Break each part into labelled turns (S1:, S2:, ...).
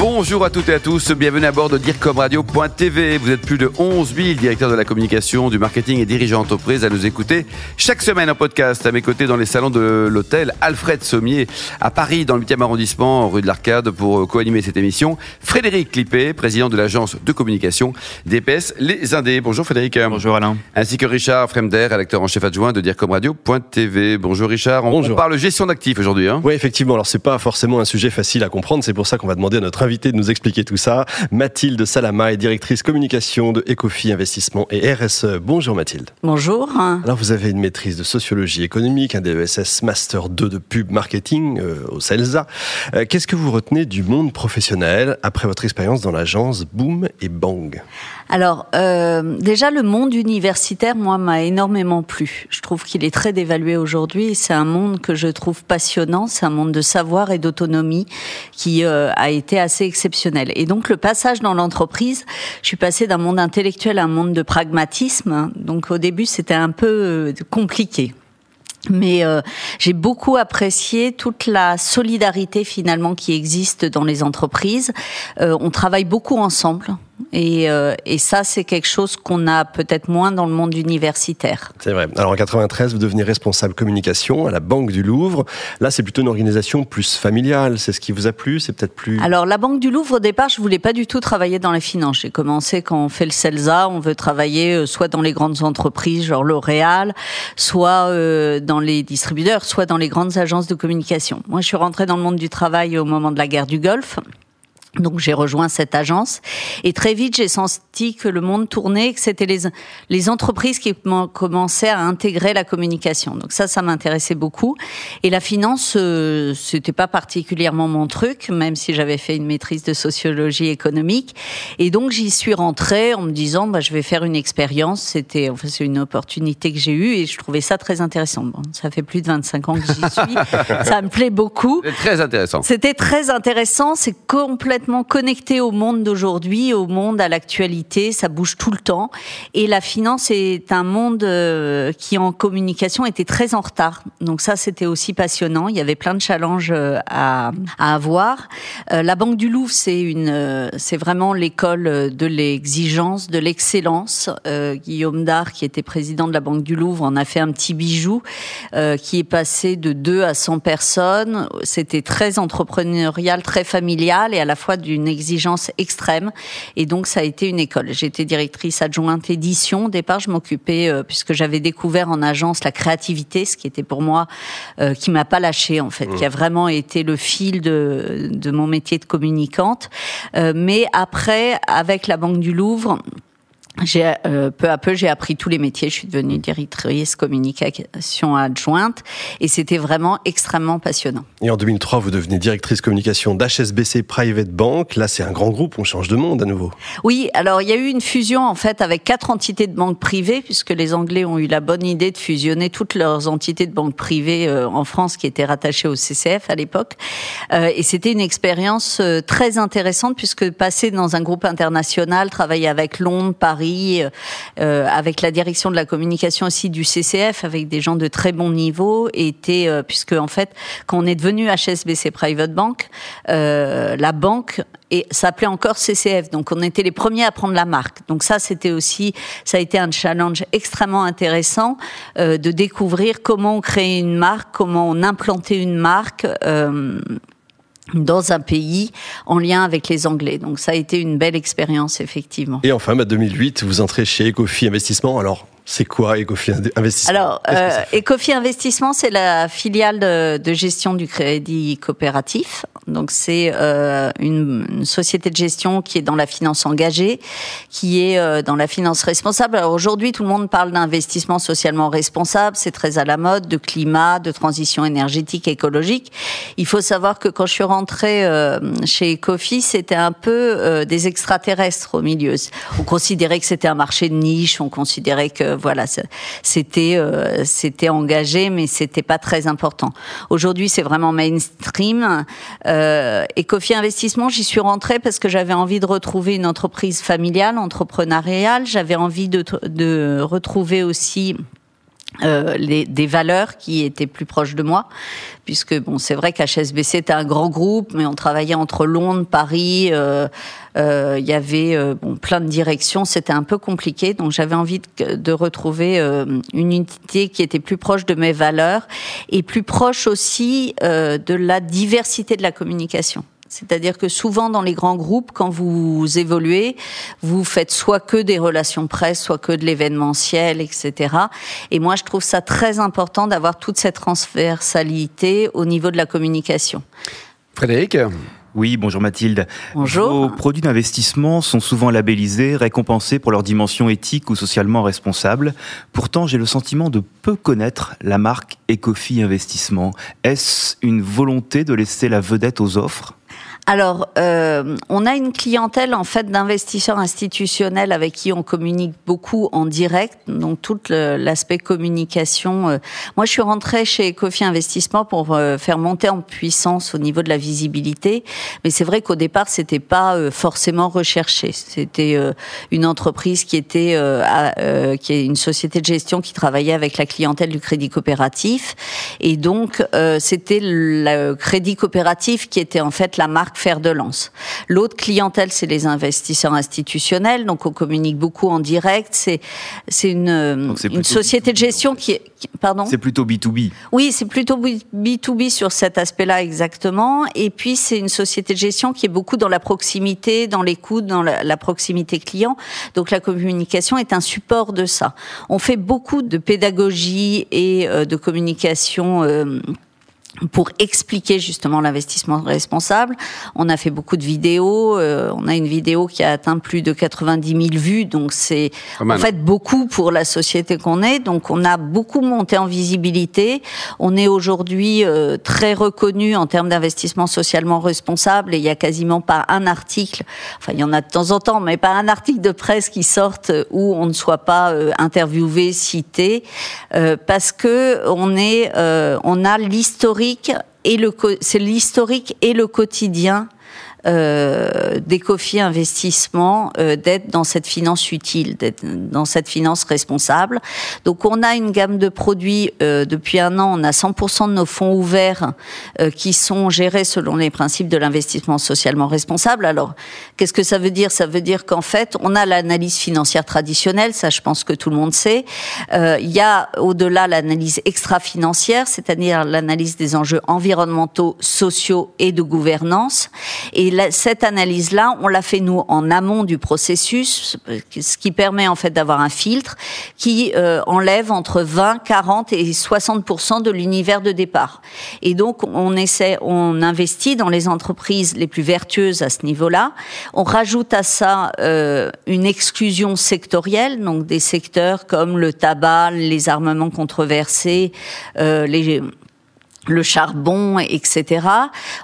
S1: Bonjour à toutes et à tous, bienvenue à bord de DIRCOMRadio.tv. Vous êtes plus de 11 000 directeurs de la communication, du marketing et dirigeants d'entreprise à nous écouter chaque semaine en podcast. À mes côtés dans les salons de l'hôtel Alfred Sommier à Paris, dans le 8e arrondissement, rue de l'Arcade, pour co-animer cette émission. Frédéric Clippé, président de l'agence de communication DPS Les Indés. Bonjour Frédéric.
S2: Bonjour Alain.
S1: Ainsi que Richard Fremder, rédacteur en chef adjoint de DIRCOMRadio.tv. Bonjour Richard. On,
S3: Bonjour.
S1: on parle gestion d'actifs aujourd'hui. Hein
S3: Oui, effectivement. Alors, c'est pas forcément un sujet facile à comprendre. C'est pour ça qu'on va demander à notre invité de nous expliquer tout ça. Mathilde Salama est directrice communication de Ecofi Investissement et RSE. Bonjour Mathilde.
S4: Bonjour.
S3: Alors, vous avez une maîtrise de sociologie économique, un DESS Master 2 de pub marketing euh, au CELSA. Euh, Qu'est-ce que vous retenez du monde professionnel après votre expérience dans l'agence Boom et Bang?
S4: Alors, euh, déjà, le monde universitaire, moi, m'a énormément plu. Je trouve qu'il est très dévalué aujourd'hui. C'est un monde que je trouve passionnant. C'est un monde de savoir et d'autonomie qui a été assez exceptionnel. Et donc, le passage dans l'entreprise, je suis passée d'un monde intellectuel à un monde de pragmatisme. Donc, au début, c'était un peu euh, compliqué. Mais euh, j'ai beaucoup apprécié toute la solidarité finalement qui existe dans les entreprises. Euh, on travaille beaucoup ensemble et, euh, et ça c'est quelque chose qu'on a peut-être moins dans le monde universitaire.
S3: C'est vrai. Alors, en 93, vous devenez responsable communication à la Banque du Louvre. Là, c'est plutôt une organisation plus familiale. C'est ce qui vous a plu C'est peut-être plus...
S4: Alors la Banque du Louvre au départ je voulais pas du tout travailler dans les finances. J'ai commencé quand on fait le CELSA, on veut travailler euh, soit dans les grandes entreprises genre L'Oréal, soit euh, dans les distributeurs, soit dans les grandes agences de communication. Moi je suis rentrée dans le monde du travail au moment de la guerre du Golfe. Donc j'ai rejoint cette agence et très vite j'ai senti que le monde tournait, que c'était les les entreprises qui commençaient à intégrer la communication. Donc ça, ça m'intéressait beaucoup. Et la finance, euh, c'était pas particulièrement mon truc, même si j'avais fait une maîtrise de sociologie économique. Et donc j'y suis rentrée en me disant, bah je vais faire une expérience. C'était, enfin c'est une opportunité que j'ai eue et je trouvais ça très intéressant. Bon, ça fait plus de 25 ans que j'y suis, ça me plaît beaucoup.
S1: C'est très intéressant.
S4: C'était très intéressant, c'est complètement connecté au monde d'aujourd'hui, au monde, à l'actualité, ça bouge tout le temps. Et la finance est un monde euh, qui en communication était très en retard. Donc ça, c'était aussi passionnant. Il y avait plein de challenges euh, à, avoir. Euh, la Banque du Louvre, c'est vraiment l'école de l'exigence, de l'excellence. Guillaume Dard, qui était président de la Banque du Louvre, en a fait un petit bijou qui est passé de 2 à 100 personnes. C'était très entrepreneurial, très familial et à la fois d'une exigence extrême. Et donc, ça a été une école. J'étais directrice adjointe édition. Au départ, je m'occupais, euh, puisque j'avais découvert en agence la créativité, ce qui était pour moi, euh, qui m'a pas lâché en fait, qui a vraiment été le fil de, de mon métier de communicante. Euh, mais après, avec la Banque du Louvre, j'ai euh, peu à peu j'ai appris tous les métiers. Je suis devenue directrice communication adjointe et c'était vraiment extrêmement passionnant.
S3: Et en 2003, vous devenez directrice communication d'HSBC Private Bank. Là, c'est un grand groupe, on change de monde à nouveau.
S4: Oui, alors il y a eu une fusion en fait avec quatre entités de banques privées puisque les Anglais ont eu la bonne idée de fusionner toutes leurs entités de banques privées euh, en France qui étaient rattachées au CCF à l'époque. Euh, et c'était une expérience très intéressante puisque passer dans un groupe international, travailler avec Londres, Paris, euh, euh, avec la direction de la communication aussi du CCF, avec des gens de très bon niveau, était euh, puisque en fait quand on est devenu HSBC Private Bank, la banque et s'appelait encore CCF. Donc on était les premiers à prendre la marque. Donc ça c'était aussi ça a été un challenge extrêmement intéressant de découvrir comment on créait une marque, comment on implantait une marque. Dans un pays en lien avec les Anglais. Donc ça a été une belle expérience, effectivement.
S3: Et enfin, bah, 2008, vous entrez chez Ecofi Investissement. Alors, c'est quoi Ecofi Investissement
S4: Alors, euh, Ecofi Investissement, c'est la filiale de, de gestion du crédit coopératif. Donc, c'est euh, une, une société de gestion qui est dans la finance engagée, qui est euh, dans la finance responsable. Alors aujourd'hui, tout le monde parle d'investissement socialement responsable. C'est très à la mode, de climat, de transition énergétique, écologique. Il faut savoir que quand je suis rentrée euh, chez Ecofi, c'était un peu euh, des extraterrestres au milieu. On considérait que c'était un marché de niche. On considérait que voilà, c'était c'était engagé, mais c'était pas très important. Aujourd'hui, c'est vraiment mainstream. Euh, Ecofi Investissement, j'y suis rentrée parce que j'avais envie de retrouver une entreprise familiale, entrepreneuriale. J'avais envie de, de retrouver aussi euh, les, des valeurs qui étaient plus proches de moi, puisque bon, c'est vrai qu'HSBC était un grand groupe, mais on travaillait entre Londres, Paris, euh, euh, il y avait euh, bon, plein de directions, c'était un peu compliqué, donc j'avais envie de, de retrouver euh, une unité qui était plus proche de mes valeurs et plus proche aussi de la diversité de la communication. C'est-à-dire que souvent dans les grands groupes, quand vous évoluez, vous faites soit que des relations presse, soit que de l'événementiel, etc. Et moi, je trouve ça très important d'avoir toute cette transversalité au niveau de la communication.
S1: Frédéric
S2: oui, bonjour Mathilde.
S4: Bonjour.
S2: Vos produits d'investissement sont souvent labellisés, récompensés pour leur dimension éthique ou socialement responsable. Pourtant, j'ai le sentiment de peu connaître la marque Ecofi Investissement. Est-ce une volonté de laisser la vedette aux offres?
S4: Alors, euh, on a une clientèle en fait d'investisseurs institutionnels avec qui on communique beaucoup en direct, donc tout l'aspect communication. Euh. Moi, je suis rentrée chez Ecofi Investissement pour euh, faire monter en puissance au niveau de la visibilité, mais c'est vrai qu'au départ, c'était pas euh, forcément recherché. C'était une entreprise qui était qui est une société de gestion qui travaillait avec la clientèle du crédit coopératif, et donc c'était le crédit coopératif qui était en fait la marque faire de lance. L'autre clientèle, c'est les investisseurs institutionnels, donc on communique beaucoup en direct. C'est c'est une, une société de gestion qui est pardon?
S2: C'est plutôt B2B.
S4: Oui, c'est plutôt B2B sur cet aspect-là exactement. Et puis c'est une société de gestion qui est beaucoup dans la proximité, dans l'écoute, dans la, proximité client. Donc la communication est un support de ça. On fait beaucoup de pédagogie et euh, de communication. Euh, pour expliquer justement l'investissement responsable. On a fait beaucoup de vidéos. Euh, on a une vidéo qui a atteint plus de 90 000 vues, donc c'est en fait beaucoup pour la société qu'on est. Donc on a beaucoup monté en visibilité. On est aujourd'hui euh, très reconnu en termes d'investissement socialement responsable et il y a quasiment pas un article, enfin il y en a de temps en temps, mais pas un article de presse qui sorte où on ne soit pas euh, interviewé, cité, parce que on est, on a l'historique et le c'est l'historique et le quotidien euh, d'Ecofi Investissement euh, d'être dans cette finance utile, d'être dans cette finance responsable. Donc on a une gamme de produits euh, depuis un an, on a 100% de nos fonds ouverts euh, qui sont gérés selon les principes de l'investissement socialement responsable. Alors qu'est-ce que ça veut dire? Ça veut dire qu'en fait on a l'analyse financière traditionnelle, ça je pense que tout le monde sait. Euh, il y a au-delà l'analyse extra-financière, c'est-à-dire l'analyse des enjeux environnementaux, sociaux et de gouvernance. Et cette analyse-là, on l'a fait nous en amont du processus, ce qui permet en fait d'avoir un filtre qui euh, enlève entre 20, 40 et 60 de l'univers de départ. Et donc on essaie, on investit dans les entreprises les plus vertueuses à ce niveau-là. On rajoute à ça euh, une exclusion sectorielle, donc des secteurs comme le tabac, les armements controversés, euh, les le charbon, etc.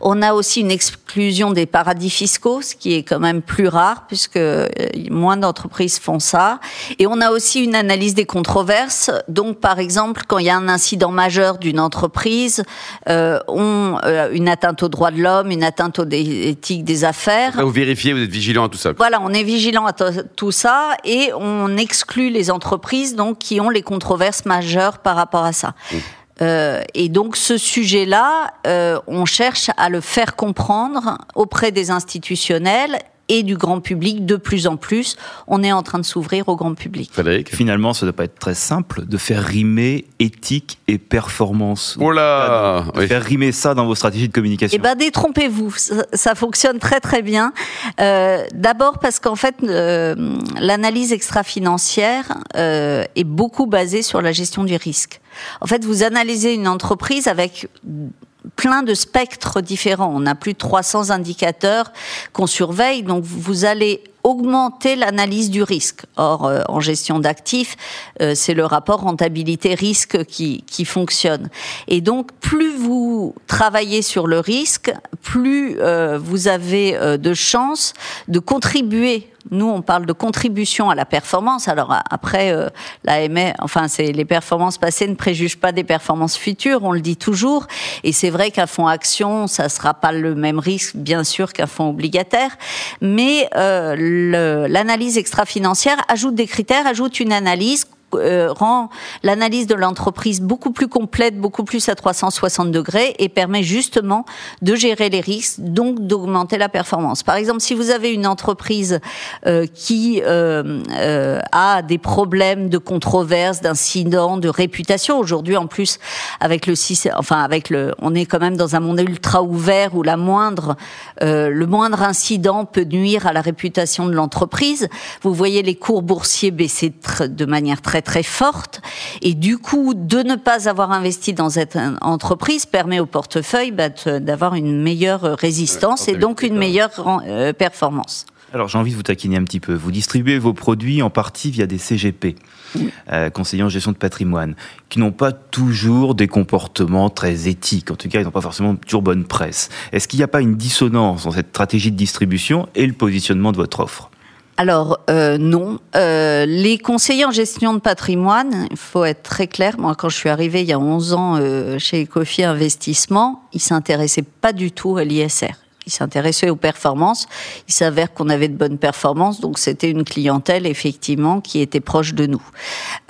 S4: On a aussi une exclusion des paradis fiscaux, ce qui est quand même plus rare puisque euh, moins d'entreprises font ça. Et on a aussi une analyse des controverses. Donc, par exemple, quand il y a un incident majeur d'une entreprise, euh, on, euh, une atteinte aux droits de l'homme, une atteinte aux éthiques des affaires.
S1: vous vérifiez, vous êtes vigilant à tout ça.
S4: Voilà, on est vigilant à tout ça et on exclut les entreprises donc qui ont les controverses majeures par rapport à ça. Mmh. Euh, et donc ce sujet-là, euh, on cherche à le faire comprendre auprès des institutionnels et du grand public de plus en plus. On est en train de s'ouvrir au grand public.
S2: Finalement, ça ne doit pas être très simple de faire rimer éthique et performance.
S1: Oh là
S2: De faire rimer ça dans vos stratégies de communication.
S4: Eh ben, détrompez-vous, ça, fonctionne très très bien. Euh, D'abord parce qu'en fait, euh, l'analyse extra-financière euh, est beaucoup basée sur la gestion du risque. En fait, vous analysez une entreprise avec plein de spectres différents. On a plus de 300 indicateurs qu'on surveille, donc vous allez augmenter l'analyse du risque. Or, euh, en gestion d'actifs, euh, c'est le rapport rentabilité-risque qui, qui fonctionne. Et donc, plus vous travaillez sur le risque, plus euh, vous avez de chances de contribuer Nous, on parle de contribution à la performance. Alors après, euh, la enfin, c'est les performances passées ne préjugent pas des performances futures. On le dit toujours. Et c'est vrai qu'un fonds action, ça sera pas le même risque, bien sûr, qu'un fonds obligataire. Mais euh, l'analyse extra-financière ajoute des critères, ajoute une analyse euh, rend l'analyse de l'entreprise beaucoup plus complète, beaucoup plus à 360 degrés et permet justement de gérer les risques, donc d'augmenter la performance. Par exemple, si vous avez une entreprise euh, qui euh, a des problèmes de controverses, d'incidents, de réputation, aujourd'hui en plus avec le enfin avec le, on est quand même dans un monde ultra ouvert où la moindre, le moindre incident peut nuire à la réputation de l'entreprise. Vous voyez les cours boursiers baisser de manière très très forte. Et du coup, de ne pas avoir investi dans cette entreprise permet au portefeuille bah, d'avoir une meilleure résistance et donc une meilleure euh, performance.
S2: Alors j'ai envie de vous taquiner un petit peu. Vous distribuez vos produits en partie via des CGP, euh, conseillers en gestion de patrimoine, qui n'ont pas toujours des comportements très éthiques. En tout cas, ils n'ont pas forcément toujours bonne presse. Est-ce qu'il n'y a pas une dissonance dans cette stratégie de distribution et le positionnement de votre offre?
S4: Alors euh, non, euh, les conseillers en gestion de patrimoine, il faut être très clair, moi quand je suis arrivée il y a 11 ans euh, chez Ecofi Investissement, ils s'intéressaient pas du tout à l'ISR il s'intéressait aux performances. Il s'avère qu'on avait de bonnes performances, donc c'était une clientèle effectivement qui était proche de nous.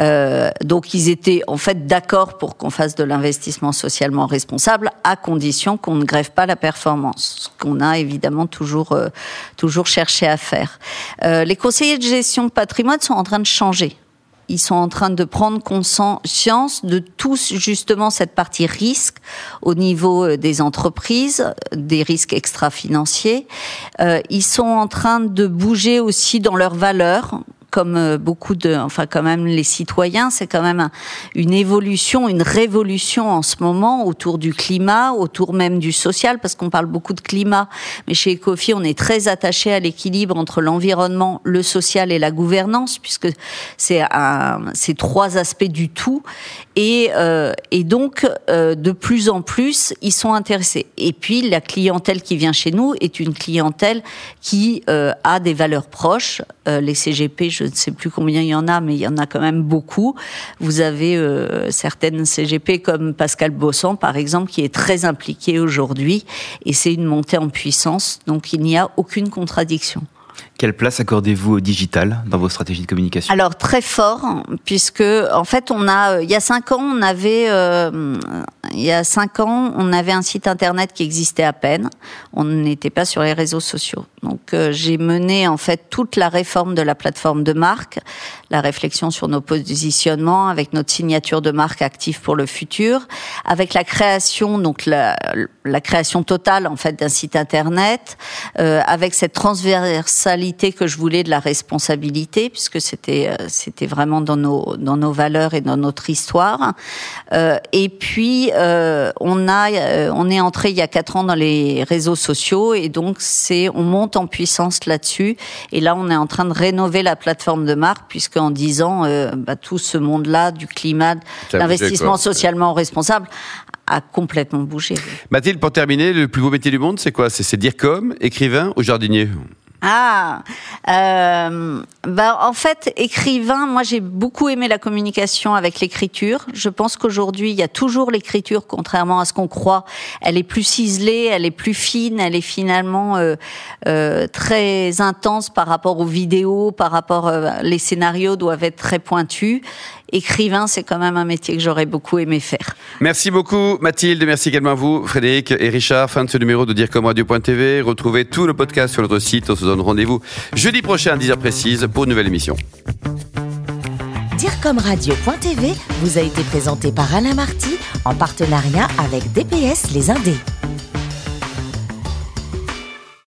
S4: Euh, donc ils étaient en fait d'accord pour qu'on fasse de l'investissement socialement responsable, à condition qu'on ne grève pas la performance, ce qu'on a évidemment toujours euh, toujours cherché à faire. Euh, les conseillers de gestion de patrimoine sont en train de changer ils sont en train de prendre conscience de tous justement cette partie risque au niveau euh, des entreprises, des risques extra-financiers. Euh, ils sont en train de bouger aussi dans leurs valeurs comme euh, beaucoup de, enfin quand même les citoyens, c'est quand même une évolution, une révolution en ce moment autour du climat, autour même du social, parce qu'on parle beaucoup de climat, mais chez Ecofi, on est très attaché à l'équilibre entre l'environnement, le social et la gouvernance, puisque c'est ces trois aspects du tout, et, euh, donc euh, de plus en plus, ils sont intéressés. Et puis la clientèle qui vient chez nous est une clientèle qui a des valeurs proches. les CGP, je je ne sais plus combien il y en a, mais il y en a quand même beaucoup. Vous avez euh, certaines CGP comme Pascal Bossan, par exemple, qui est très impliqué aujourd'hui, et c'est une montée en puissance, donc il n'y a aucune contradiction.
S2: Quelle place accordez-vous au digital dans vos stratégies de communication?
S4: Alors très fort, puisque en fait on a, il y a cinq ans, on avait, euh, il y a cinq ans, on avait un site internet qui existait à peine. On n'était pas sur les réseaux sociaux. Donc euh, j'ai mené en fait toute la réforme de la plateforme de marque, la réflexion sur nos positionnements avec notre signature de marque active pour le futur, avec la création donc la, création totale en fait d'un site internet, euh, avec cette transversalité que je voulais de la responsabilité, puisque c'était euh, c'était vraiment dans nos dans nos valeurs et dans notre histoire. Euh, et puis euh, on a on est entré il y a quatre ans dans les réseaux sociaux et donc c'est on monte en puissance là-dessus. Et là on est en train de rénover la plateforme de marque puisque en dix ans bah, tout ce monde-là du climat, l'investissement socialement responsable a complètement bougé.
S1: Mathilde, pour terminer, le plus beau métier du monde, c'est quoi? C'est dire comme écrivain ou jardinier?
S4: Ah, euh, bah en fait, écrivain, moi j'ai beaucoup aimé la communication avec l'écriture. Je pense qu'aujourd'hui, il y a toujours l'écriture, contrairement à ce qu'on croit. Elle est plus ciselée, elle est plus fine, elle est finalement euh, euh, très intense par rapport aux vidéos, par rapport euh, les scénarios doivent être très pointus écrivain, c'est quand même un métier que j'aurais beaucoup aimé faire.
S1: Merci beaucoup Mathilde, merci également à vous Frédéric et Richard. Fin de ce numéro de Dire comme Radio.tv. Retrouvez tout le podcast sur notre site. On se donne rendez-vous jeudi prochain à 10h précise pour une nouvelle émission.
S5: Dire comme Radio.tv vous a été présenté par Alain Marty en partenariat avec DPS Les Indés.